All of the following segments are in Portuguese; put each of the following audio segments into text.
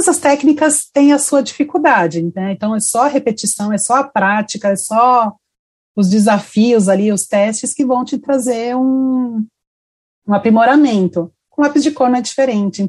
todas as técnicas têm a sua dificuldade, né? Então é só repetição, é só a prática, é só os desafios ali, os testes que vão te trazer um, um aprimoramento. Com lápis de cor não é diferente.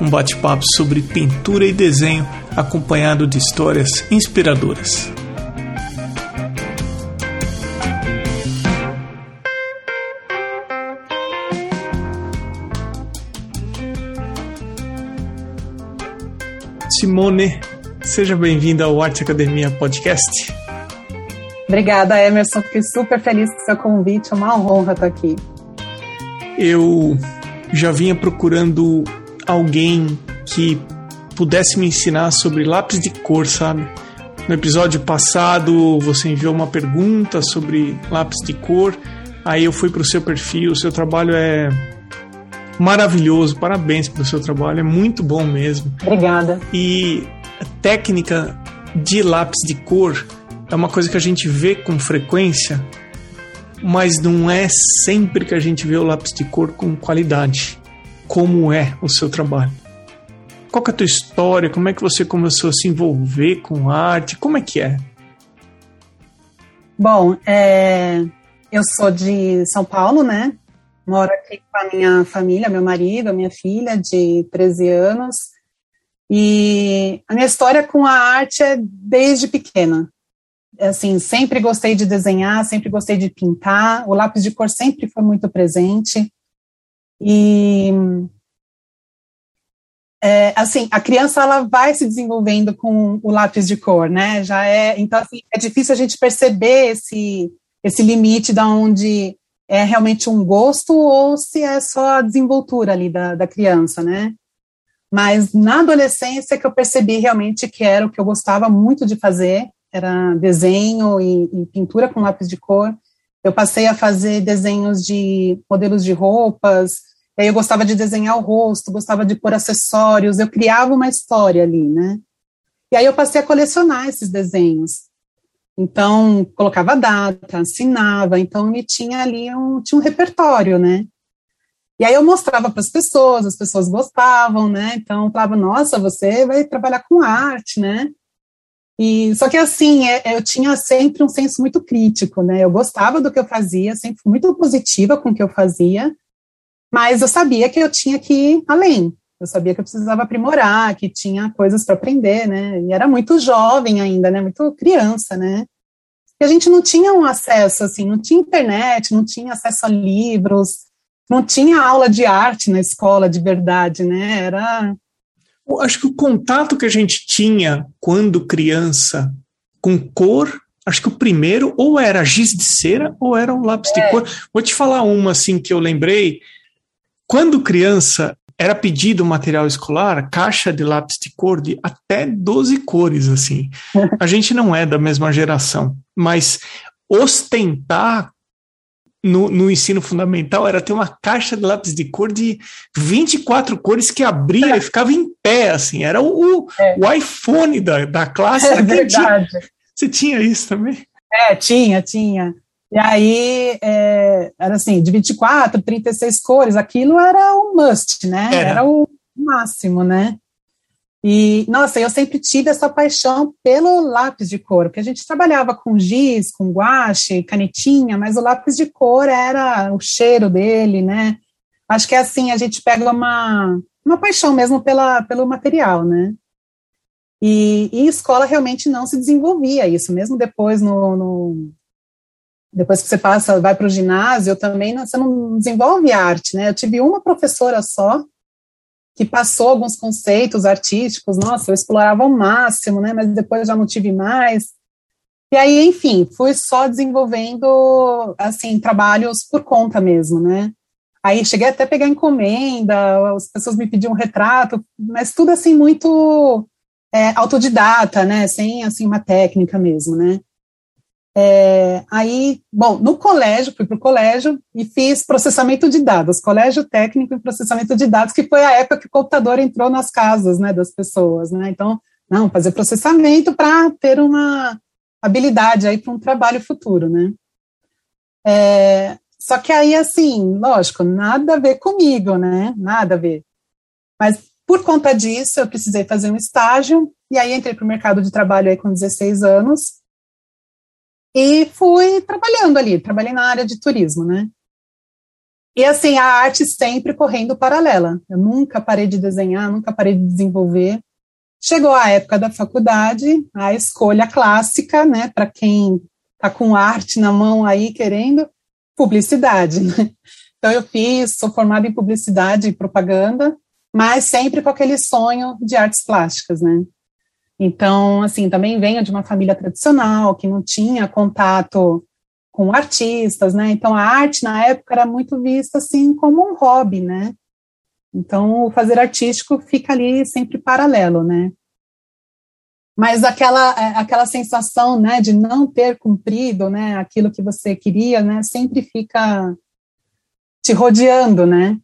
um bate-papo sobre pintura e desenho acompanhado de histórias inspiradoras. Simone, seja bem-vinda ao Arte Academia Podcast. Obrigada, Emerson. Fiquei super feliz com o seu convite. É uma honra estar aqui. Eu já vinha procurando alguém que pudesse me ensinar sobre lápis de cor, sabe? No episódio passado, você enviou uma pergunta sobre lápis de cor. Aí eu fui para o seu perfil. O seu trabalho é maravilhoso. Parabéns pelo seu trabalho. É muito bom mesmo. Obrigada. E a técnica de lápis de cor é uma coisa que a gente vê com frequência, mas não é sempre que a gente vê o lápis de cor com qualidade. Como é o seu trabalho? Qual é a tua história? Como é que você começou a se envolver com arte? Como é que é? Bom, é, eu sou de São Paulo, né? Moro aqui com a minha família, meu marido, minha filha de 13 anos. E a minha história com a arte é desde pequena. Assim, sempre gostei de desenhar, sempre gostei de pintar. O lápis de cor sempre foi muito presente. E é, assim, a criança ela vai se desenvolvendo com o lápis de cor, né? Já é, então assim, é difícil a gente perceber esse esse limite da onde é realmente um gosto ou se é só a desenvoltura ali da, da criança, né? Mas na adolescência que eu percebi realmente que era o que eu gostava muito de fazer, era desenho e, e pintura com lápis de cor. Eu passei a fazer desenhos de modelos de roupas, eu gostava de desenhar o rosto, gostava de pôr acessórios, eu criava uma história ali, né? E aí eu passei a colecionar esses desenhos. Então, colocava data, assinava, então me tinha ali um, tinha um repertório, né? E aí eu mostrava para as pessoas, as pessoas gostavam, né? Então, falava, nossa, você vai trabalhar com arte, né? E só que assim, é, eu tinha sempre um senso muito crítico, né? Eu gostava do que eu fazia, sempre muito positiva com o que eu fazia, mas eu sabia que eu tinha que ir além. Eu sabia que eu precisava aprimorar, que tinha coisas para aprender, né? E era muito jovem ainda, né? Muito criança, né? E a gente não tinha um acesso, assim, não tinha internet, não tinha acesso a livros, não tinha aula de arte na escola de verdade, né? Era. Eu acho que o contato que a gente tinha quando criança com cor, acho que o primeiro ou era giz de cera ou era um lápis é. de cor. Vou te falar uma assim que eu lembrei quando criança, era pedido material escolar, caixa de lápis de cor de até 12 cores, assim. A gente não é da mesma geração, mas ostentar no, no, ensino fundamental era ter uma caixa de lápis de cor de 24 cores que abria é. e ficava em pé, assim. Era o, é. o iPhone da, da classe. É verdade. Você tinha isso também? É, tinha, tinha. E aí, é, era assim, de 24, 36 cores, aquilo era o must, né? Era, era o máximo, né? E, nossa, eu sempre tive essa paixão pelo lápis de cor, porque a gente trabalhava com giz, com guache, canetinha, mas o lápis de cor era o cheiro dele, né? Acho que é assim, a gente pega uma, uma paixão mesmo pela, pelo material, né? E, e escola realmente não se desenvolvia isso, mesmo depois no, no depois que você passa, vai para o ginásio, também você não desenvolve arte, né? Eu tive uma professora só que passou alguns conceitos artísticos, nossa, eu explorava ao máximo, né? Mas depois já não tive mais. E aí, enfim, fui só desenvolvendo, assim, trabalhos por conta mesmo, né? Aí cheguei até a pegar encomenda, as pessoas me pediam um retrato, mas tudo assim muito é, autodidata, né? Sem assim uma técnica mesmo, né? É, aí, bom, no colégio, fui para o colégio e fiz processamento de dados, colégio técnico em processamento de dados, que foi a época que o computador entrou nas casas, né, das pessoas, né? Então, não, fazer processamento para ter uma habilidade aí para um trabalho futuro, né? É, só que aí, assim, lógico, nada a ver comigo, né? Nada a ver. Mas por conta disso, eu precisei fazer um estágio, e aí entrei para o mercado de trabalho aí com 16 anos, e fui trabalhando ali, trabalhei na área de turismo, né? E assim, a arte sempre correndo paralela. Eu nunca parei de desenhar, nunca parei de desenvolver. Chegou a época da faculdade, a escolha clássica, né, para quem está com arte na mão aí querendo, publicidade. Né? Então eu fiz, sou formada em publicidade e propaganda, mas sempre com aquele sonho de artes plásticas, né? Então, assim, também venho de uma família tradicional que não tinha contato com artistas, né? Então a arte na época era muito vista assim como um hobby, né? Então, o fazer artístico fica ali sempre paralelo, né? Mas aquela, é, aquela sensação, né, de não ter cumprido, né, aquilo que você queria, né, sempre fica te rodeando, né?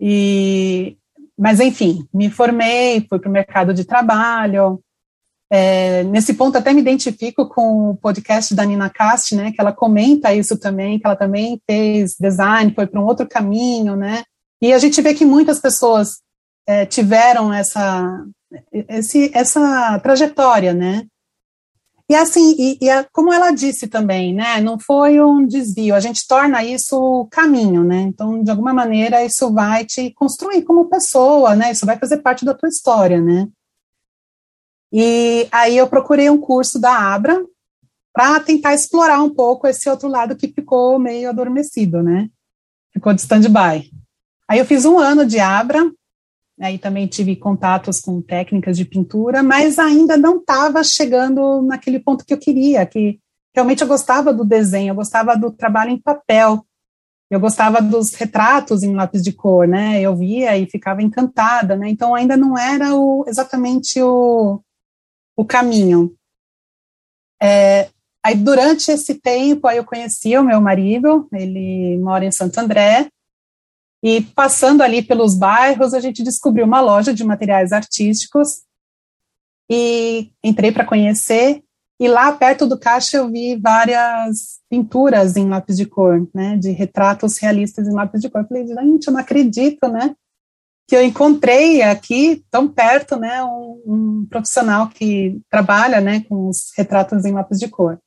E, mas, enfim, me formei, fui para o mercado de trabalho. É, nesse ponto, até me identifico com o podcast da Nina Cast, né, que ela comenta isso também, que ela também fez design, foi para um outro caminho, né? E a gente vê que muitas pessoas é, tiveram essa, esse, essa trajetória, né? E assim, e, e a, como ela disse também, né? Não foi um desvio, a gente torna isso caminho, né? Então, de alguma maneira, isso vai te construir como pessoa, né? Isso vai fazer parte da tua história, né? E aí eu procurei um curso da Abra para tentar explorar um pouco esse outro lado que ficou meio adormecido, né? Ficou de stand-by. Aí eu fiz um ano de Abra, aí também tive contatos com técnicas de pintura, mas ainda não estava chegando naquele ponto que eu queria, que realmente eu gostava do desenho, eu gostava do trabalho em papel, eu gostava dos retratos em lápis de cor, né? Eu via e ficava encantada, né? Então ainda não era o, exatamente o, o caminho. É, aí durante esse tempo aí eu conheci o meu marido, ele mora em Santo André, e passando ali pelos bairros, a gente descobriu uma loja de materiais artísticos e entrei para conhecer. E lá perto do caixa eu vi várias pinturas em lápis de cor, né, de retratos realistas em lápis de cor. Eu falei, gente, eu não acredito, né, que eu encontrei aqui tão perto, né, um, um profissional que trabalha, né, com os retratos em lápis de cor.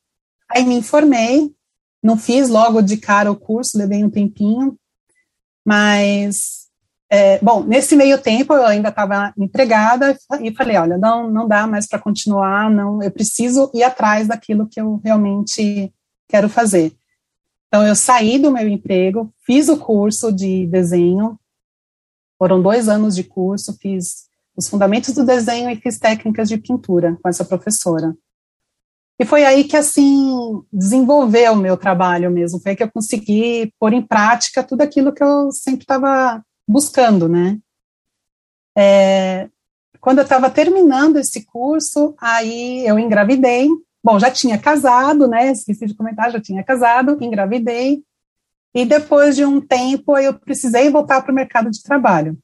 Aí me informei, não fiz logo de cara o curso, levei um tempinho, mas, é, bom, nesse meio tempo eu ainda estava empregada e falei, olha, não, não dá mais para continuar, não, eu preciso ir atrás daquilo que eu realmente quero fazer. Então, eu saí do meu emprego, fiz o curso de desenho, foram dois anos de curso, fiz os fundamentos do desenho e fiz técnicas de pintura com essa professora. E foi aí que, assim, desenvolveu o meu trabalho mesmo, foi aí que eu consegui pôr em prática tudo aquilo que eu sempre estava buscando, né? É, quando eu estava terminando esse curso, aí eu engravidei. Bom, já tinha casado, né? Esqueci de comentar, já tinha casado, engravidei. E depois de um tempo, eu precisei voltar para o mercado de trabalho.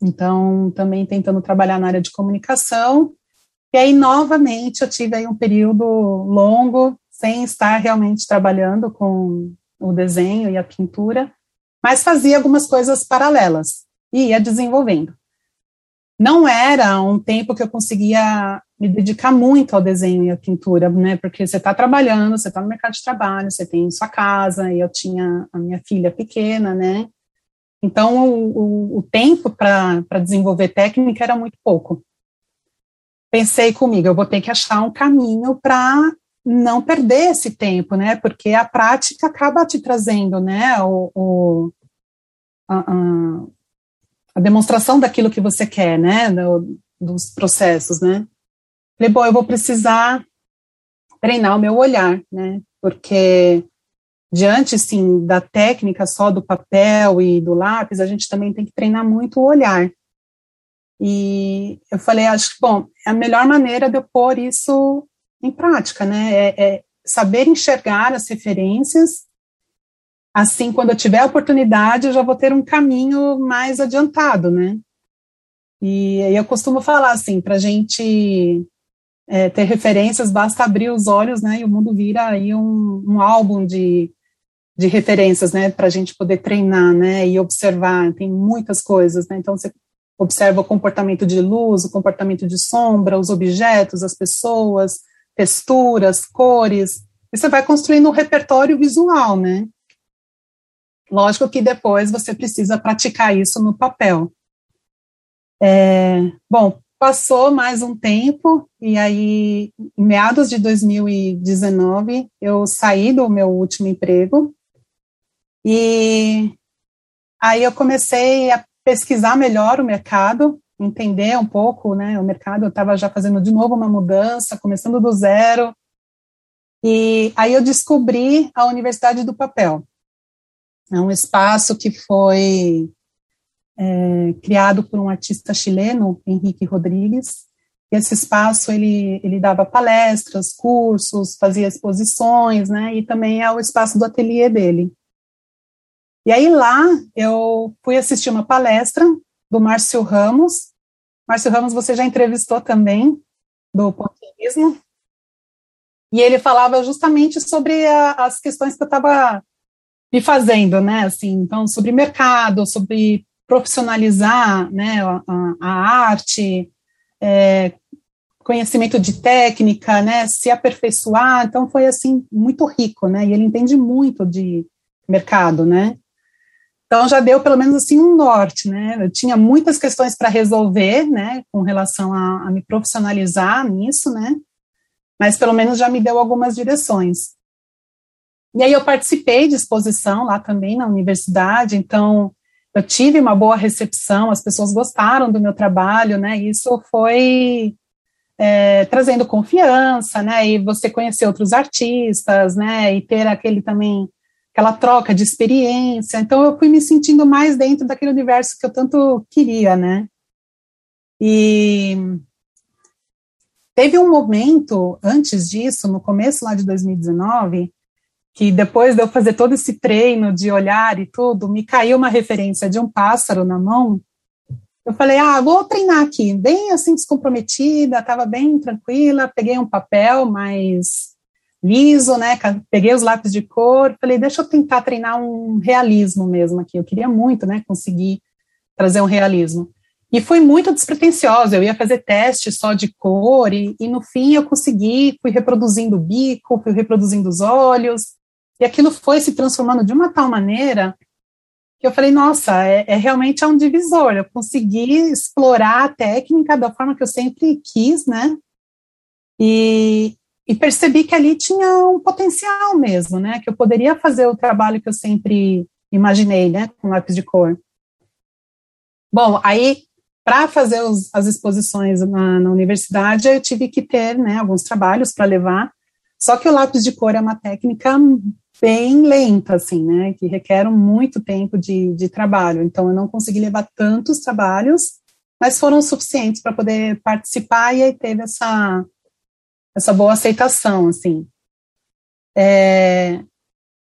Então, também tentando trabalhar na área de comunicação, e aí, novamente, eu tive aí um período longo sem estar realmente trabalhando com o desenho e a pintura, mas fazia algumas coisas paralelas e ia desenvolvendo. Não era um tempo que eu conseguia me dedicar muito ao desenho e à pintura, né? Porque você está trabalhando, você está no mercado de trabalho, você tem sua casa, e eu tinha a minha filha pequena, né? Então, o, o, o tempo para desenvolver técnica era muito pouco pensei comigo, eu vou ter que achar um caminho para não perder esse tempo, né? Porque a prática acaba te trazendo, né? O, o a, a, demonstração daquilo que você quer, né? Do, dos processos, né? Falei, bom, eu vou precisar treinar o meu olhar, né? Porque diante, sim, da técnica só do papel e do lápis, a gente também tem que treinar muito o olhar. E eu falei, acho que, bom, é a melhor maneira de eu pôr isso em prática, né? É, é saber enxergar as referências. Assim, quando eu tiver a oportunidade, eu já vou ter um caminho mais adiantado, né? E eu costumo falar assim, para a gente é, ter referências, basta abrir os olhos, né? E o mundo vira aí um, um álbum de, de referências, né? Para a gente poder treinar, né? E observar. Tem muitas coisas, né? Então você observa o comportamento de luz, o comportamento de sombra, os objetos, as pessoas, texturas, cores. E você vai construindo um repertório visual, né? Lógico que depois você precisa praticar isso no papel. É, bom, passou mais um tempo e aí, em meados de 2019, eu saí do meu último emprego e aí eu comecei a pesquisar melhor o mercado, entender um pouco, né, o mercado, eu estava já fazendo de novo uma mudança, começando do zero, e aí eu descobri a Universidade do Papel. É um espaço que foi é, criado por um artista chileno, Henrique Rodrigues. Esse espaço ele, ele dava palestras, cursos, fazia exposições, né? E também é o espaço do ateliê dele. E aí lá eu fui assistir uma palestra do Márcio Ramos. Márcio Ramos você já entrevistou também do pontilismo. E ele falava justamente sobre a, as questões que eu estava me fazendo, né? Assim, então sobre mercado, sobre profissionalizar né, a, a arte, é, conhecimento de técnica, né, se aperfeiçoar, então foi assim muito rico, né, e ele entende muito de mercado, né, então já deu pelo menos assim um norte, né, eu tinha muitas questões para resolver, né, com relação a, a me profissionalizar nisso, né, mas pelo menos já me deu algumas direções. E aí eu participei de exposição lá também na universidade, então eu tive uma boa recepção, as pessoas gostaram do meu trabalho, né? Isso foi é, trazendo confiança, né? E você conhecer outros artistas, né? E ter aquele também aquela troca de experiência. Então eu fui me sentindo mais dentro daquele universo que eu tanto queria, né? E teve um momento antes disso, no começo lá de 2019, que depois de eu fazer todo esse treino de olhar e tudo, me caiu uma referência de um pássaro na mão. Eu falei, ah, vou treinar aqui, bem assim descomprometida, estava bem tranquila, peguei um papel mais liso, né, peguei os lápis de cor, falei, deixa eu tentar treinar um realismo mesmo aqui, eu queria muito, né, conseguir trazer um realismo. E foi muito despretensiosa, eu ia fazer teste só de cor, e, e no fim eu consegui, fui reproduzindo o bico, fui reproduzindo os olhos, e aquilo foi se transformando de uma tal maneira que eu falei, nossa, é, é realmente é um divisor. Eu consegui explorar a técnica da forma que eu sempre quis, né? E, e percebi que ali tinha um potencial mesmo, né? Que eu poderia fazer o trabalho que eu sempre imaginei, né? Com lápis de cor. Bom, aí para fazer os, as exposições na, na, universidade, eu tive que ter né, alguns trabalhos para levar. Só que o lápis de cor é uma técnica bem lenta, assim, né, que requer muito tempo de, de trabalho. Então, eu não consegui levar tantos trabalhos, mas foram suficientes para poder participar e aí teve essa, essa boa aceitação, assim. É,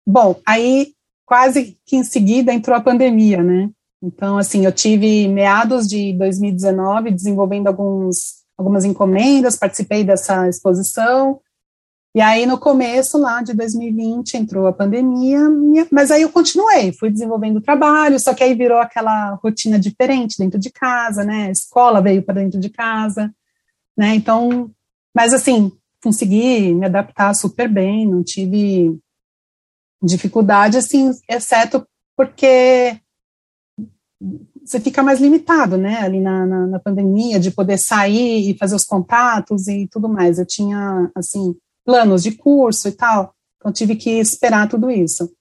bom, aí quase que em seguida entrou a pandemia, né? Então, assim, eu tive meados de 2019 desenvolvendo alguns, algumas encomendas, participei dessa exposição, e aí, no começo lá de 2020, entrou a pandemia, mas aí eu continuei, fui desenvolvendo o trabalho, só que aí virou aquela rotina diferente dentro de casa, né? A escola veio para dentro de casa, né? Então, mas assim, consegui me adaptar super bem, não tive dificuldade, assim, exceto porque você fica mais limitado, né, ali na, na, na pandemia, de poder sair e fazer os contatos e tudo mais. Eu tinha, assim, planos de curso e tal. Então, tive que esperar tudo isso.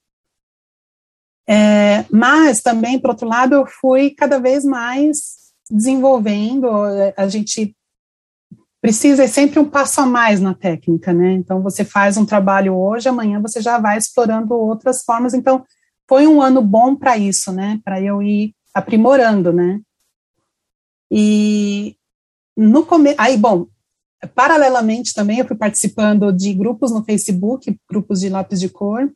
É, mas também, por outro lado, eu fui cada vez mais desenvolvendo. A gente precisa é sempre um passo a mais na técnica, né? Então você faz um trabalho hoje, amanhã você já vai explorando outras formas. Então foi um ano bom para isso, né? Para eu ir aprimorando, né? E no começo, aí bom, paralelamente também eu fui participando de grupos no Facebook, grupos de lápis de cor.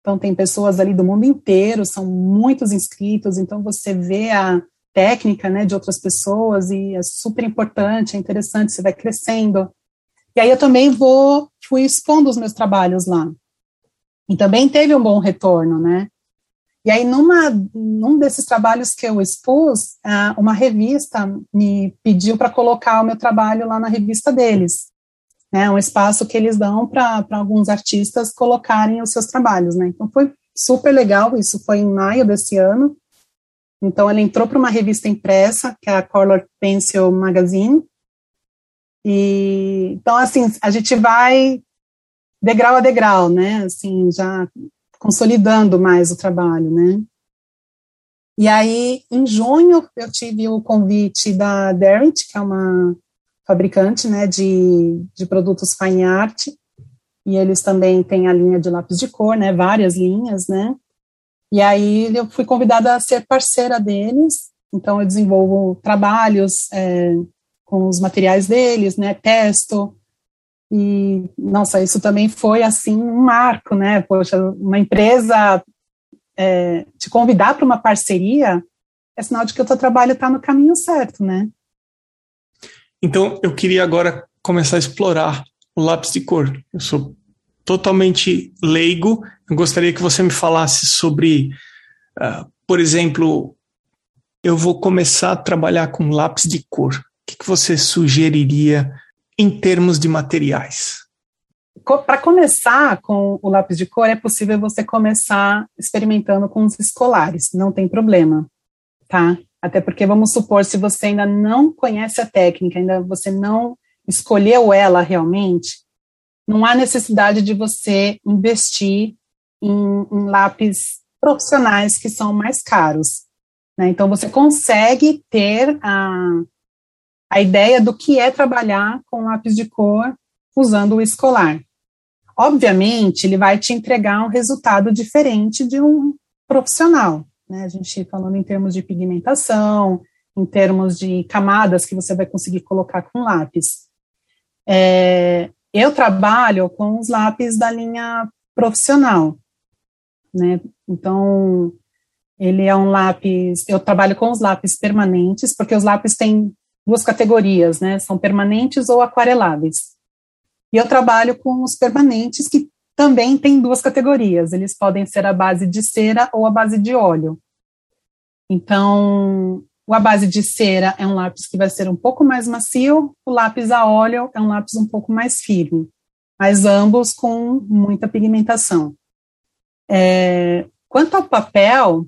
Então tem pessoas ali do mundo inteiro, são muitos inscritos, então você vê a técnica, né, de outras pessoas e é super importante, é interessante, você vai crescendo. E aí eu também vou fui expondo os meus trabalhos lá. E também teve um bom retorno, né? E aí, numa, num desses trabalhos que eu expus, uma revista me pediu para colocar o meu trabalho lá na revista deles. É um espaço que eles dão para alguns artistas colocarem os seus trabalhos, né? Então, foi super legal, isso foi em maio desse ano. Então, ela entrou para uma revista impressa, que é a Color Pencil Magazine. E, então, assim, a gente vai degrau a degrau, né? Assim, já consolidando mais o trabalho, né? E aí, em junho, eu tive o convite da Derwent, que é uma fabricante, né, de, de produtos fine art, e eles também têm a linha de lápis de cor, né, várias linhas, né, e aí eu fui convidada a ser parceira deles, então eu desenvolvo trabalhos é, com os materiais deles, né, testo, e, nossa, isso também foi, assim, um marco, né? Poxa, uma empresa é, te convidar para uma parceria é sinal de que o teu trabalho está no caminho certo, né? Então, eu queria agora começar a explorar o lápis de cor. Eu sou totalmente leigo. Eu gostaria que você me falasse sobre, uh, por exemplo, eu vou começar a trabalhar com lápis de cor. O que, que você sugeriria em termos de materiais? Para começar com o lápis de cor, é possível você começar experimentando com os escolares, não tem problema, tá? Até porque vamos supor, se você ainda não conhece a técnica, ainda você não escolheu ela realmente, não há necessidade de você investir em, em lápis profissionais que são mais caros. Né? Então, você consegue ter a, a ideia do que é trabalhar com lápis de cor usando o escolar. Obviamente, ele vai te entregar um resultado diferente de um profissional, né? A gente falando em termos de pigmentação, em termos de camadas que você vai conseguir colocar com lápis. É, eu trabalho com os lápis da linha profissional, né? Então, ele é um lápis, eu trabalho com os lápis permanentes, porque os lápis têm duas categorias, né? São permanentes ou aquareláveis. E eu trabalho com os permanentes, que também tem duas categorias. Eles podem ser a base de cera ou a base de óleo. Então, a base de cera é um lápis que vai ser um pouco mais macio, o lápis a óleo é um lápis um pouco mais firme, mas ambos com muita pigmentação. É, quanto ao papel,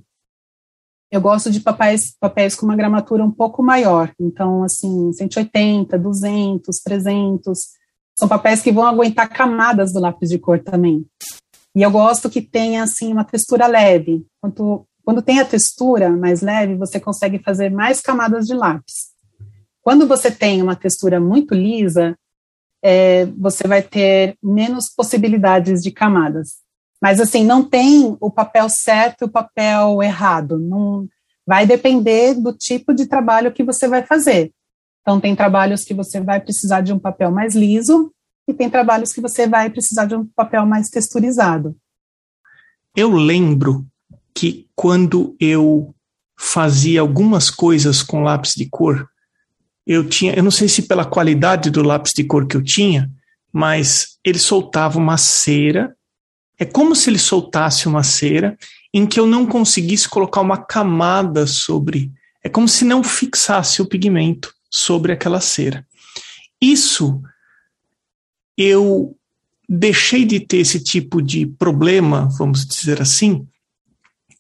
eu gosto de papéis, papéis com uma gramatura um pouco maior, então, assim, 180, 200, 300, são papéis que vão aguentar camadas do lápis de cor também. E eu gosto que tenha, assim, uma textura leve. Quanto, quando tem a textura mais leve, você consegue fazer mais camadas de lápis. Quando você tem uma textura muito lisa, é, você vai ter menos possibilidades de camadas. Mas, assim, não tem o papel certo e o papel errado. Não, vai depender do tipo de trabalho que você vai fazer. Então, tem trabalhos que você vai precisar de um papel mais liso e tem trabalhos que você vai precisar de um papel mais texturizado. Eu lembro que quando eu fazia algumas coisas com lápis de cor, eu tinha, eu não sei se pela qualidade do lápis de cor que eu tinha, mas ele soltava uma cera é como se ele soltasse uma cera em que eu não conseguisse colocar uma camada sobre. É como se não fixasse o pigmento sobre aquela cera. Isso eu deixei de ter esse tipo de problema, vamos dizer assim,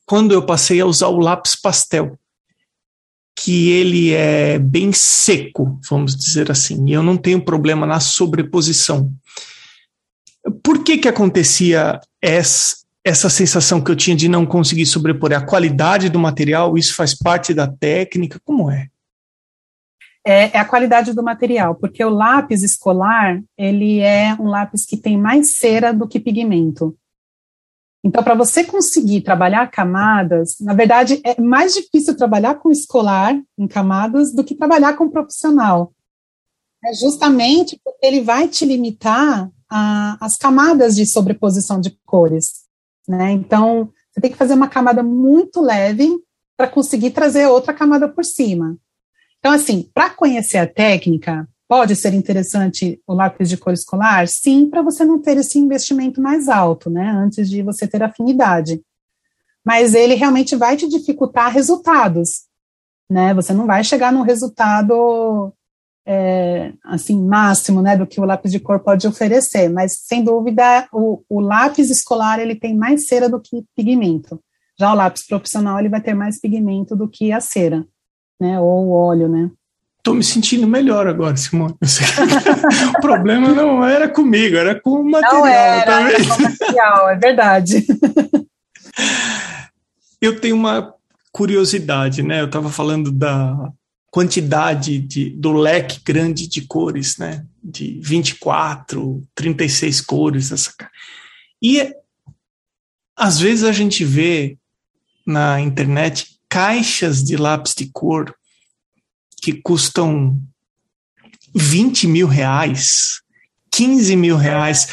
quando eu passei a usar o lápis pastel, que ele é bem seco, vamos dizer assim, e eu não tenho problema na sobreposição. Por que que acontecia essa, essa sensação que eu tinha de não conseguir sobrepor? É a qualidade do material, isso faz parte da técnica, como é? É, é, a qualidade do material, porque o lápis escolar, ele é um lápis que tem mais cera do que pigmento. Então, para você conseguir trabalhar camadas, na verdade, é mais difícil trabalhar com escolar em camadas do que trabalhar com profissional. É justamente porque ele vai te limitar a, as camadas de sobreposição de cores. Né? Então, você tem que fazer uma camada muito leve para conseguir trazer outra camada por cima. Então, assim, para conhecer a técnica, pode ser interessante o lápis de cor escolar? Sim, para você não ter esse investimento mais alto, né? Antes de você ter afinidade. Mas ele realmente vai te dificultar resultados, né? Você não vai chegar num resultado é, assim máximo, né, do que o lápis de cor pode oferecer. Mas sem dúvida, o, o lápis escolar ele tem mais cera do que pigmento. Já o lápis profissional ele vai ter mais pigmento do que a cera né? Ou o óleo, né? Tô me sentindo melhor agora, Simone. o problema não era comigo, era com o material. Não era, tá era com o material, é verdade. Eu tenho uma curiosidade, né? Eu estava falando da quantidade de, do leque grande de cores, né? De 24, 36 cores. Essa... E às vezes a gente vê na internet caixas de lápis de cor que custam 20 mil reais, 15 mil reais.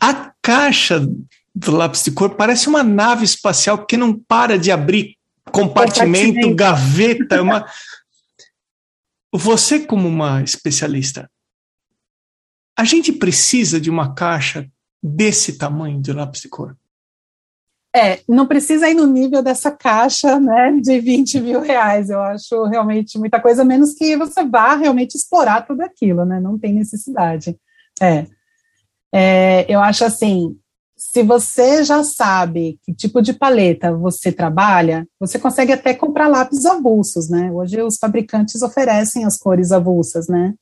A caixa do lápis de cor parece uma nave espacial porque não para de abrir compartimento, compartimento. gaveta. É uma... Você, como uma especialista, a gente precisa de uma caixa desse tamanho de lápis de cor? É, não precisa ir no nível dessa caixa, né, de 20 mil reais. Eu acho realmente muita coisa, menos que você vá realmente explorar tudo aquilo, né? Não tem necessidade. É. é eu acho assim, se você já sabe que tipo de paleta você trabalha, você consegue até comprar lápis avulsos, né? Hoje os fabricantes oferecem as cores avulsas, né?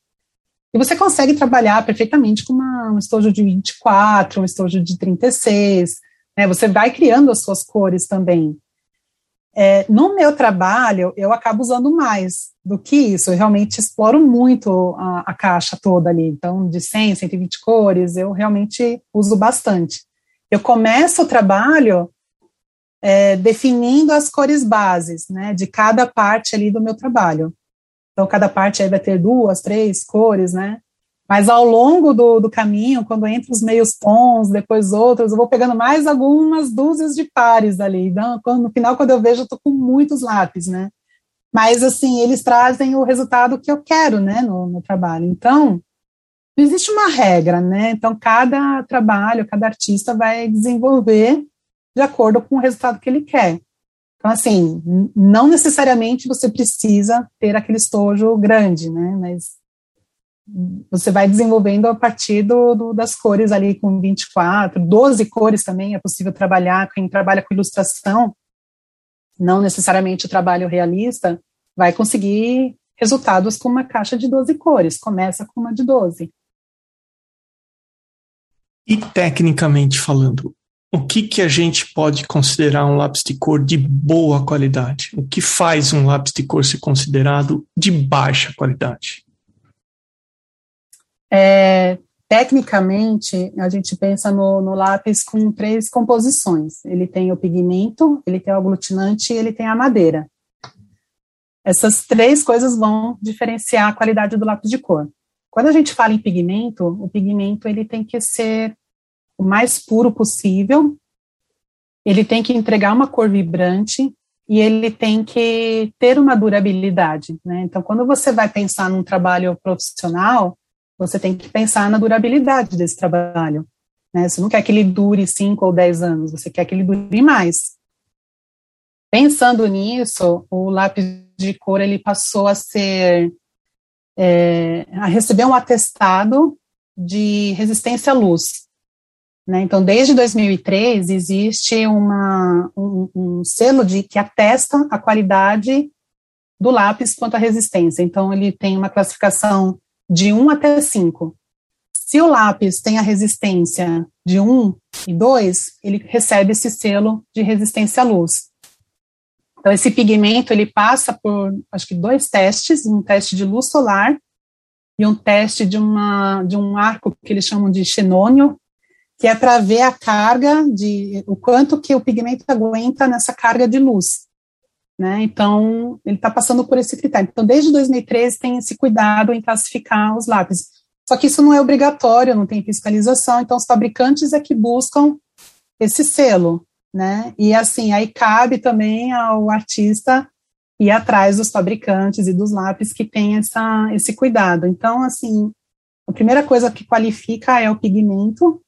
E você consegue trabalhar perfeitamente com uma, um estojo de 24, um estojo de 36, né? Você vai criando as suas cores também. É, no meu trabalho, eu acabo usando mais do que isso. Eu realmente exploro muito a, a, caixa toda ali. Então, de 100, 120 cores, eu realmente uso bastante. Eu começo o trabalho é, definindo as cores bases, né, de cada parte ali do meu trabalho. Então, cada parte aí vai ter duas, três cores, né? Mas ao longo do, do caminho, quando entra os meios tons, depois outros, eu vou pegando mais algumas dúzias de pares ali. Então, no final, quando eu vejo, eu estou com muitos lápis, né? Mas, assim, eles trazem o resultado que eu quero, né, no, no trabalho. Então, não existe uma regra, né? Então, cada trabalho, cada artista vai desenvolver de acordo com o resultado que ele quer. Então, assim, não necessariamente você precisa ter aquele estojo grande, né? Mas você vai desenvolvendo a partir do, do, das cores ali com 24, 12 cores também é possível trabalhar, quem trabalha com ilustração, não necessariamente o trabalho realista, vai conseguir resultados com uma caixa de 12 cores, começa com uma de 12. E tecnicamente falando, o que, que a gente pode considerar um lápis de cor de boa qualidade? O que faz um lápis de cor ser considerado de baixa qualidade? É, tecnicamente, a gente pensa no, no, lápis com três composições. Ele tem o pigmento, ele tem o aglutinante e ele tem a madeira. Essas três coisas vão diferenciar a qualidade do lápis de cor. Quando a gente fala em pigmento, o pigmento ele tem que ser o mais puro possível, ele tem que entregar uma cor vibrante e ele tem que ter uma durabilidade. Né? Então, quando você vai pensar num trabalho profissional, você tem que pensar na durabilidade desse trabalho. Né? Você não quer que ele dure 5 ou 10 anos, você quer que ele dure mais. Pensando nisso, o lápis de cor ele passou a ser é, a receber um atestado de resistência à luz. Né? Então, desde 2003 existe uma, um, um selo de que atesta a qualidade do lápis quanto à resistência. Então, ele tem uma classificação de 1 até 5. Se o lápis tem a resistência de 1 e 2, ele recebe esse selo de resistência à luz. Então, esse pigmento, ele passa por, acho que dois testes, um teste de luz solar e um teste de, uma, de um arco que eles chamam de xenônio, que é para ver a carga de, o quanto que o pigmento aguenta nessa carga de luz. Né? Então, ele está passando por esse critério. Então, desde 2013 tem esse cuidado em classificar os lápis. Só que isso não é obrigatório, não tem fiscalização, então os fabricantes é que buscam esse selo, né? E assim, aí cabe também ao artista ir atrás dos fabricantes e dos lápis que têm essa, esse cuidado. Então, assim, a primeira coisa que qualifica é o pigmento,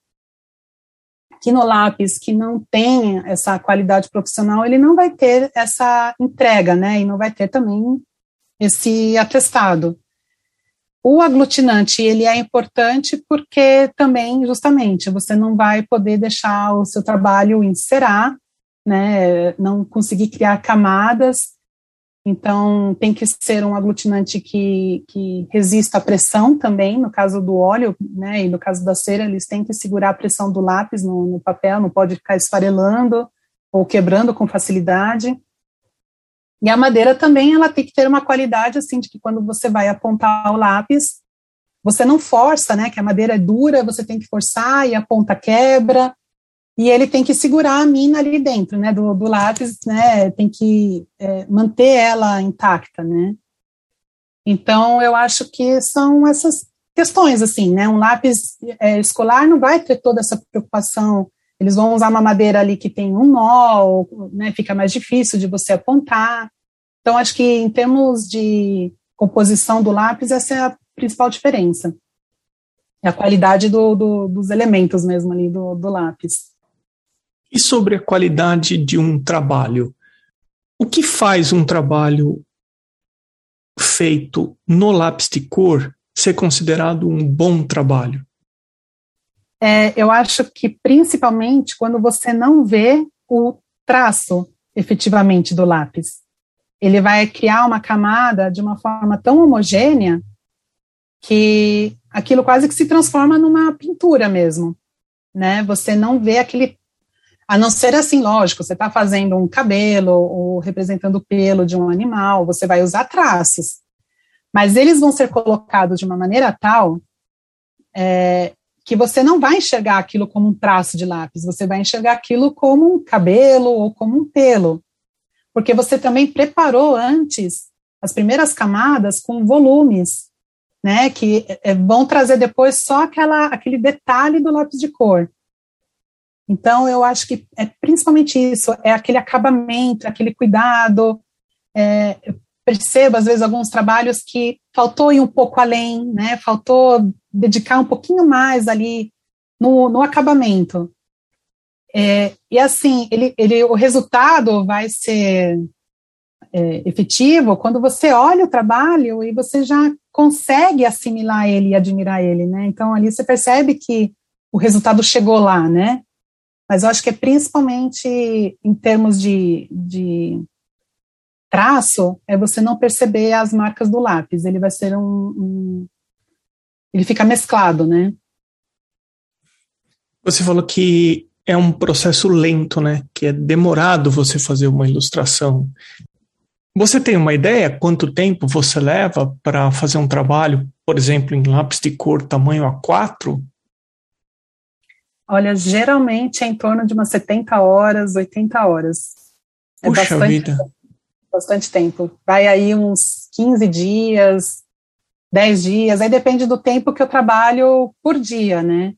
que no lápis que não tem essa qualidade profissional, ele não vai ter essa entrega, né? E não vai ter também esse atestado. O aglutinante, ele é importante porque também, justamente, você não vai poder deixar o seu trabalho encerar, né, não conseguir criar camadas, então tem que ser um aglutinante que, que resista à pressão também, no caso do óleo, né, e no caso da cera, eles têm que segurar a pressão do lápis no, no papel, não pode ficar esfarelando ou quebrando com facilidade. E a madeira também ela tem que ter uma qualidade assim de que quando você vai apontar o lápis, você não força, né? Que a madeira é dura, você tem que forçar e a ponta quebra. E ele tem que segurar a mina ali dentro, né? Do, do lápis, né? Tem que é, manter ela intacta, né? Então eu acho que são essas questões assim, né? Um lápis é, escolar não vai ter toda essa preocupação eles vão usar uma madeira ali que tem um nó, né, fica mais difícil de você apontar. Então, acho que em termos de composição do lápis, essa é a principal diferença. É a qualidade do, do, dos elementos mesmo ali do, do lápis. E sobre a qualidade de um trabalho? O que faz um trabalho feito no lápis de cor ser considerado um bom trabalho? é, eu acho que principalmente quando você não vê o traço efetivamente do lápis. Ele vai criar uma camada de uma forma tão homogênea que aquilo quase que se transforma numa pintura mesmo, né? Você não vê aquele, a não ser assim, lógico, você está fazendo um cabelo ou representando o pelo de um animal, você vai usar traços, mas eles vão ser colocados de uma maneira tal é, que você não vai enxergar aquilo como um traço de lápis, você vai enxergar aquilo como um cabelo ou como um pelo, porque você também preparou antes as primeiras camadas com volumes, né, que é, vão trazer depois só aquela, aquele detalhe do lápis de cor. Então, eu acho que é principalmente isso, é aquele acabamento, aquele cuidado. É, percebo, às vezes, alguns trabalhos que faltou ir um pouco além, né, faltou dedicar um pouquinho mais ali no, no acabamento. É, e assim, ele, ele, o resultado vai ser é, efetivo quando você olha o trabalho e você já consegue assimilar ele e admirar ele, né? Então ali você percebe que o resultado chegou lá, né? Mas eu acho que é principalmente em termos de, de traço, é você não perceber as marcas do lápis. Ele vai ser um, um ele fica mesclado, né? Você falou que é um processo lento, né? Que é demorado você fazer uma ilustração. Você tem uma ideia quanto tempo você leva para fazer um trabalho, por exemplo, em lápis de cor tamanho A4? Olha, geralmente é em torno de umas 70 horas, 80 horas. É Puxa bastante, vida. Bastante tempo. Vai aí uns 15 dias, 10 dias, aí depende do tempo que eu trabalho por dia, né?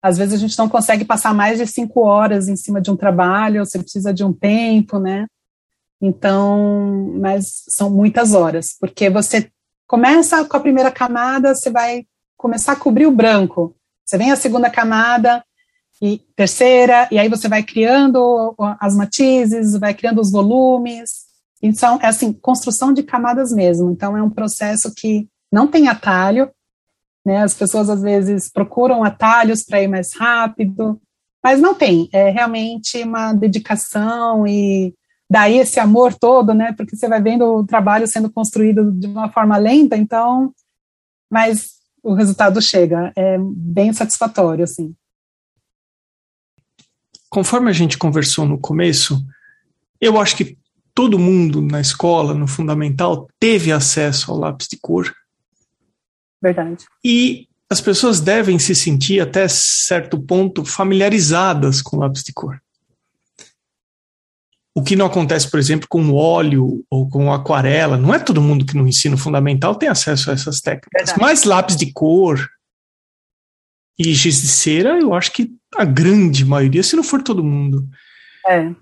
Às vezes a gente não consegue passar mais de cinco horas em cima de um trabalho, você precisa de um tempo, né? Então, mas são muitas horas, porque você começa com a primeira camada, você vai começar a cobrir o branco. Você vem a segunda camada e terceira, e aí você vai criando as matizes, vai criando os volumes. Então, é assim, construção de camadas mesmo. Então, é um processo que não tem atalho, né? As pessoas às vezes procuram atalhos para ir mais rápido, mas não tem. É realmente uma dedicação e daí esse amor todo, né? Porque você vai vendo o trabalho sendo construído de uma forma lenta, então, mas o resultado chega, é bem satisfatório, assim. Conforme a gente conversou no começo, eu acho que todo mundo na escola, no fundamental, teve acesso ao lápis de cor. Verdade. E as pessoas devem se sentir, até certo ponto, familiarizadas com lápis de cor. O que não acontece, por exemplo, com óleo ou com aquarela. Não é todo mundo que no ensino fundamental tem acesso a essas técnicas. Verdade. Mas lápis de cor e giz de cera, eu acho que a grande maioria, se não for todo mundo. É.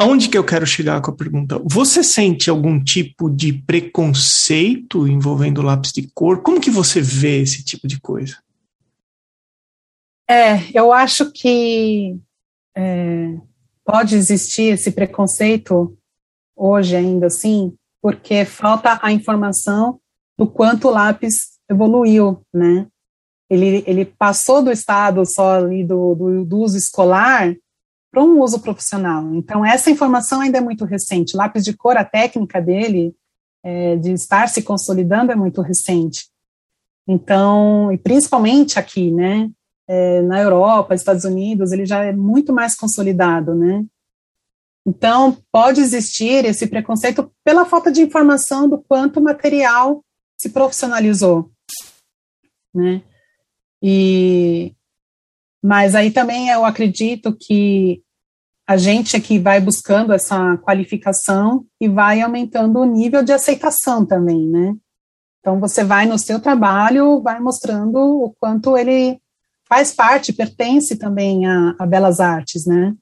Aonde que eu quero chegar com a pergunta? Você sente algum tipo de preconceito envolvendo lápis de cor? Como que você vê esse tipo de coisa? É, eu acho que é, pode existir esse preconceito hoje ainda assim, porque falta a informação do quanto o lápis evoluiu, né? Ele, ele passou do estado só ali do, do, do uso escolar para um uso profissional. Então, essa informação ainda é muito recente. Lápis de cor, a técnica dele, é, de estar se consolidando, é muito recente. Então, e principalmente aqui, né? é, na Europa, Estados Unidos, ele já é muito mais consolidado, né? Então, pode existir esse preconceito pela falta de informação do quanto o material se profissionalizou, né? E, mas aí também eu acredito que a gente aqui vai buscando essa qualificação e vai aumentando o nível de aceitação também, né? Então, você vai no seu trabalho, vai mostrando o quanto ele faz parte, pertence também a, a belas artes, né?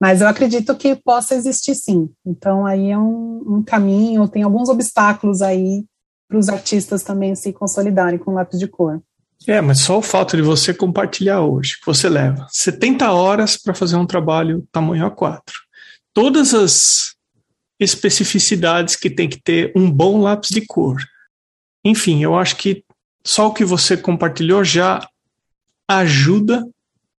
Mas eu acredito que possa existir sim. Então aí é um, um caminho, tem alguns obstáculos aí para os artistas também se consolidarem com lápis de cor. É, mas só o fato de você compartilhar hoje, que você leva 70 horas para fazer um trabalho tamanho A4. Todas as especificidades que tem que ter um bom lápis de cor. Enfim, eu acho que só o que você compartilhou já ajuda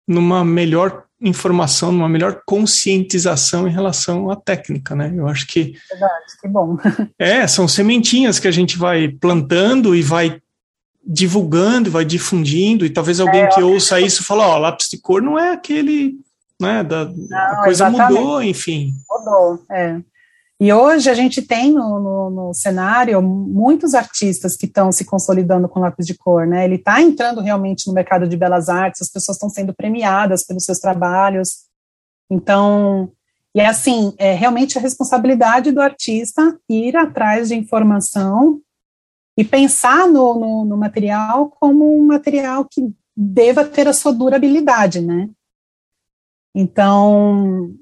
numa melhor informação, numa melhor conscientização em relação à técnica, né? Eu acho que. Verdade, que bom. É, são sementinhas que a gente vai plantando e vai divulgando, vai difundindo, e talvez alguém é, que ouça que... isso fale, ó, lápis de cor não é aquele, né, da, não, a coisa exatamente. mudou, enfim. Mudou, é. E hoje a gente tem no, no, no cenário muitos artistas que estão se consolidando com lápis de cor, né? Ele está entrando realmente no mercado de belas artes, as pessoas estão sendo premiadas pelos seus trabalhos. Então, e é assim, é realmente a responsabilidade do artista ir atrás de informação e pensar no, no, no material como um material que deva ter a sua durabilidade, né? Então,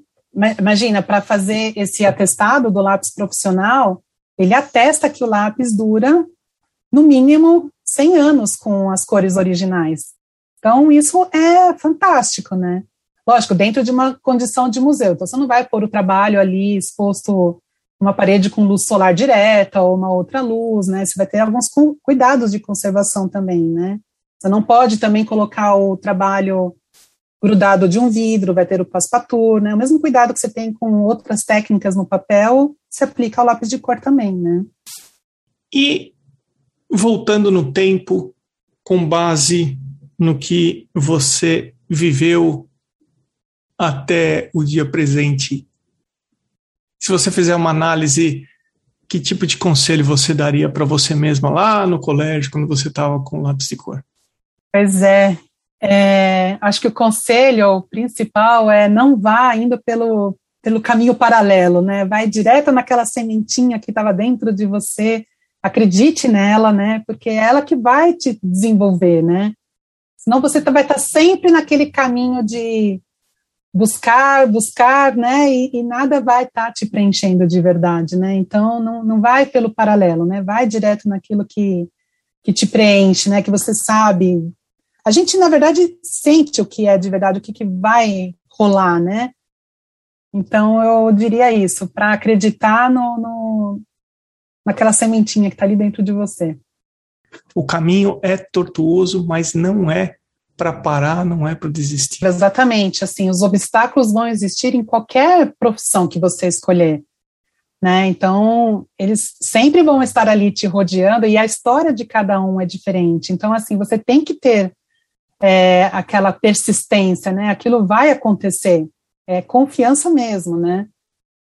imagina, para fazer esse atestado do lápis profissional, ele atesta que o lápis dura no mínimo 100 anos com as cores originais. Então, isso é fantástico, né? Lógico, dentro de uma condição de museu. Então, você não vai pôr o trabalho ali exposto uma parede com luz solar direta ou uma outra luz, né? Você vai ter alguns cuidados de conservação também, né? Você não pode também colocar o trabalho grudado de um vidro, vai ter o passepartout, né? O mesmo cuidado que você tem com outras técnicas no papel, se aplica ao lápis de cor também, né? E voltando no tempo, com base no que você viveu até o dia presente, se você fizer uma análise, que tipo de conselho você daria para você mesma lá no colégio, quando você estava com lápis de cor? Pois é, é, acho que o conselho principal é não vá indo pelo, pelo caminho paralelo, né? Vai direto naquela sementinha que estava dentro de você, acredite nela, né? Porque é ela que vai te desenvolver, né? Senão você tá, vai estar tá sempre naquele caminho de buscar, buscar, né? E, e nada vai estar tá te preenchendo de verdade, né? Então não, não vai pelo paralelo, né? Vai direto naquilo que, que te preenche, né? Que você sabe a gente, na verdade, sente o que é de verdade, o que, que vai rolar, né? Então, eu diria isso, para acreditar no, no, naquela sementinha que está ali dentro de você. O caminho é tortuoso, mas não é para parar, não é para desistir. Exatamente, assim, os obstáculos vão existir em qualquer profissão que você escolher, né? Então, eles sempre vão estar ali te rodeando e a história de cada um é diferente. Então, assim, você tem que ter é, aquela persistência, né? Aquilo vai acontecer. É confiança mesmo, né?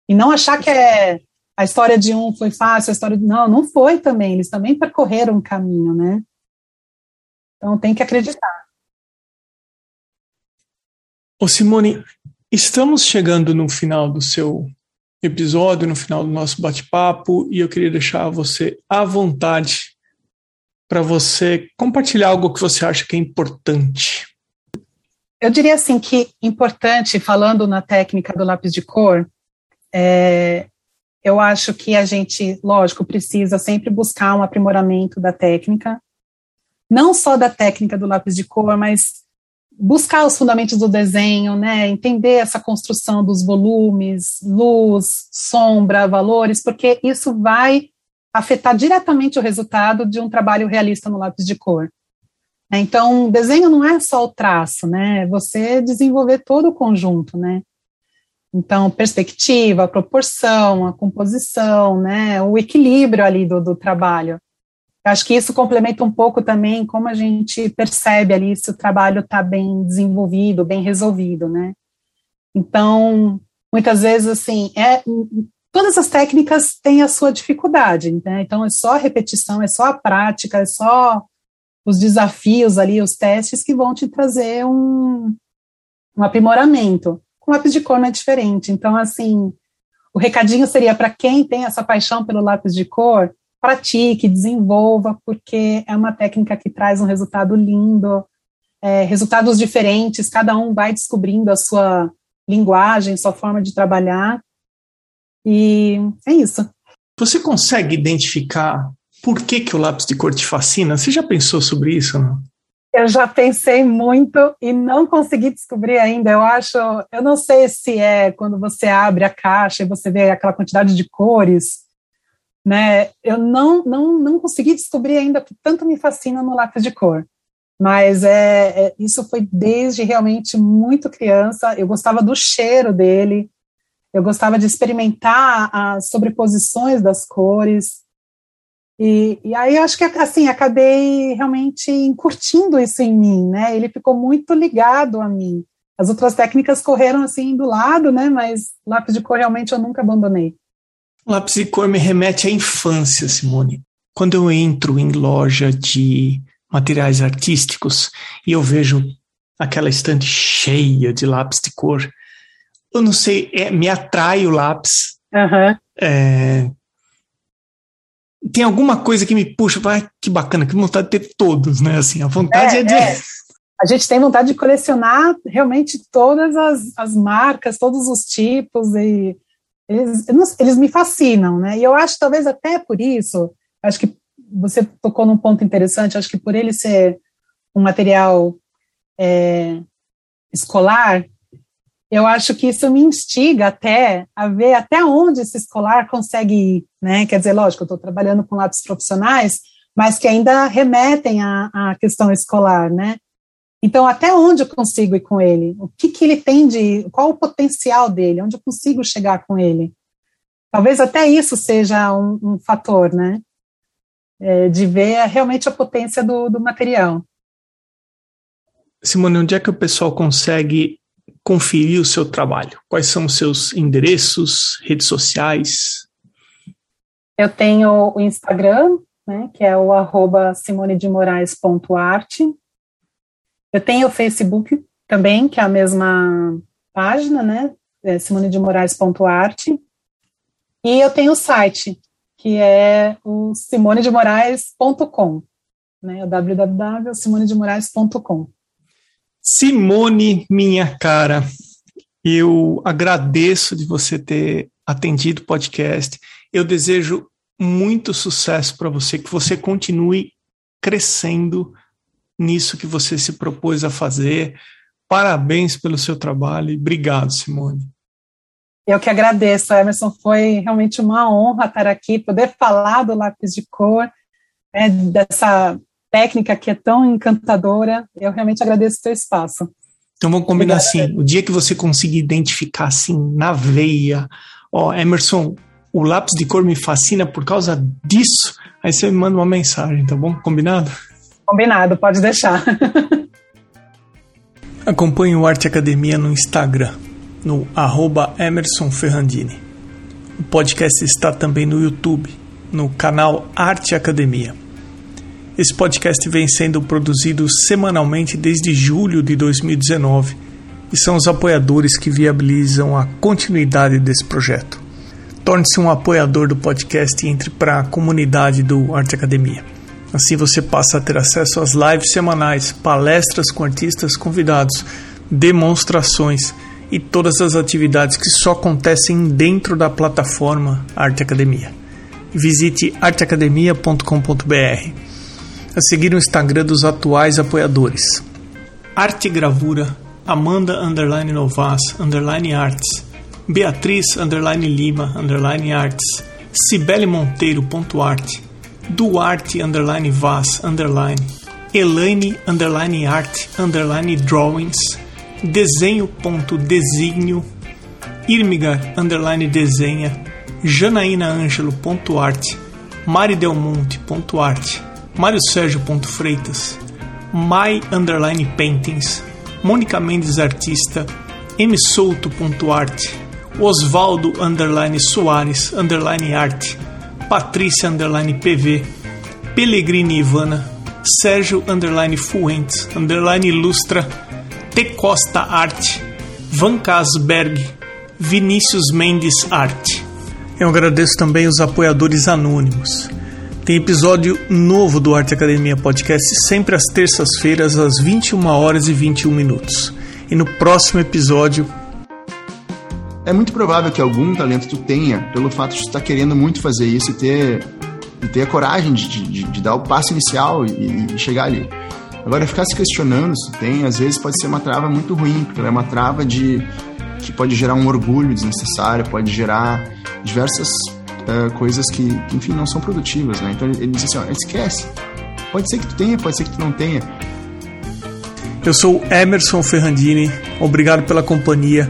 E não achar que é a história de um foi fácil, a história de. Não, não foi também. Eles também percorreram um caminho, né? Então tem que acreditar. Ô Simone, estamos chegando no final do seu episódio, no final do nosso bate-papo, e eu queria deixar você à vontade para você compartilhar algo que você acha que é importante. Eu diria assim que importante, falando na técnica do lápis de cor, é, eu acho que a gente, lógico, precisa sempre buscar um aprimoramento da técnica, não só da técnica do lápis de cor, mas buscar os fundamentos do desenho, né, entender essa construção dos volumes, luz, sombra, valores, porque isso vai afetar diretamente o resultado de um trabalho realista no lápis de cor. Então, desenho não é só o traço, né, é você desenvolver todo o conjunto, né, então, perspectiva, a proporção, a composição, né, o equilíbrio ali do, do trabalho. Acho que isso complementa um pouco também como a gente percebe ali se o trabalho está bem desenvolvido, bem resolvido, né? Então, muitas vezes, assim, é, todas as técnicas têm a sua dificuldade, né? Então, é só a repetição, é só a prática, é só os desafios ali, os testes que vão te trazer um, um aprimoramento. Com lápis de cor não é diferente. Então, assim, o recadinho seria para quem tem essa paixão pelo lápis de cor, pratique, desenvolva, porque é uma técnica que traz um resultado lindo, é, resultados diferentes, cada um vai descobrindo a sua linguagem, sua forma de trabalhar, e é isso. Você consegue identificar por que, que o lápis de cor te fascina? Você já pensou sobre isso? Não? Eu já pensei muito e não consegui descobrir ainda. Eu acho, eu não sei se é quando você abre a caixa e você vê aquela quantidade de cores, né? Eu não, não, não consegui descobrir ainda o que tanto me fascina no lápis de cor. Mas é, é, isso foi desde realmente muito criança. Eu gostava do cheiro dele, eu gostava de experimentar as sobreposições das cores. E, e aí acho que assim acabei realmente curtindo isso em mim, né? Ele ficou muito ligado a mim. As outras técnicas correram assim do lado, né? Mas lápis de cor realmente eu nunca abandonei. Lápis de cor me remete à infância, Simone. Quando eu entro em loja de materiais artísticos e eu vejo aquela estante cheia de lápis de cor, eu não sei, é, me atrai o lápis. Uhum. É, tem alguma coisa que me puxa, vai, que bacana, que vontade de ter todos, né? Assim, a vontade é, é de. É. A gente tem vontade de colecionar realmente todas as, as marcas, todos os tipos e eles, eles me fascinam, né? E eu acho talvez até por isso, acho que você tocou num ponto interessante, acho que por ele ser um material é, escolar, eu acho que isso me instiga até a ver até onde esse escolar consegue ir, né? Quer dizer, lógico, eu estou trabalhando com lápis profissionais, mas que ainda remetem à, à questão escolar, né? Então, até onde eu consigo ir com ele? O que, que ele tem de. Qual o potencial dele? Onde eu consigo chegar com ele? Talvez até isso seja um, um fator, né? É, de ver realmente a potência do, do material. Simone, onde é que o pessoal consegue conferir o seu trabalho? Quais são os seus endereços, redes sociais? Eu tenho o Instagram, né, que é o arroba simonedemorais.arte. Eu tenho o Facebook também, que é a mesma página, né? É simonedemorais.arte. E eu tenho o site, que é o simonedemorais.com, né? O www.simonedemorais.com. Simone, minha cara, eu agradeço de você ter atendido o podcast. Eu desejo muito sucesso para você, que você continue crescendo nisso que você se propôs a fazer. Parabéns pelo seu trabalho e obrigado, Simone. Eu que agradeço, Emerson. Foi realmente uma honra estar aqui, poder falar do lápis de cor, né, dessa técnica que é tão encantadora. Eu realmente agradeço o seu espaço. Então vamos combinar Obrigada. assim, o dia que você conseguir identificar assim na veia, ó, Emerson, o lápis de cor me fascina por causa disso, aí você me manda uma mensagem, tá bom? Combinado? Combinado, pode deixar. Acompanhe o Arte Academia no Instagram, no arroba Emerson Ferrandini. O podcast está também no YouTube, no canal Arte Academia. Esse podcast vem sendo produzido semanalmente desde julho de 2019 e são os apoiadores que viabilizam a continuidade desse projeto. Torne-se um apoiador do podcast e entre para a comunidade do Arte Academia. Assim você passa a ter acesso às lives semanais, palestras com artistas convidados, demonstrações e todas as atividades que só acontecem dentro da plataforma Arte Academia. Visite arteacademia.com.br. A seguir o Instagram dos atuais apoiadores. Arte Gravura, Amanda underline Novas, underline Arts, Beatriz underline Lima, underline Arts, Cibele Monteiro, ponto arte, Duarte underline Vaz, underline, Elaine underline Art, underline Drawings, desenho.designio, Irmigar underline desenha, Janaína Ângelo ponto arte, Mari Del Monte ponto arte, Mário Sérgio ponto Freitas, My underline paintings, Mônica Mendes artista, M Souto ponto arte, Osvaldo underline Soares underline arte, Patrícia underline PV, Pellegrini Ivana, Sérgio underline Fuentes underline Ilustra T. Costa Arte, Van Casberg, Vinícius Mendes Arte. Eu agradeço também os apoiadores anônimos. Tem episódio novo do Arte Academia Podcast sempre às terças-feiras às 21 horas e 21 minutos. E no próximo episódio é muito provável que algum talento tu tenha pelo fato de tu estar querendo muito fazer isso e ter, e ter a coragem de, de, de dar o passo inicial e, e chegar ali. Agora, ficar se questionando se tem, às vezes pode ser uma trava muito ruim, porque ela é uma trava de que pode gerar um orgulho desnecessário, pode gerar diversas uh, coisas que, enfim, não são produtivas, né? Então ele diz assim, ó, esquece. Pode ser que tu tenha, pode ser que tu não tenha. Eu sou Emerson Ferrandini, obrigado pela companhia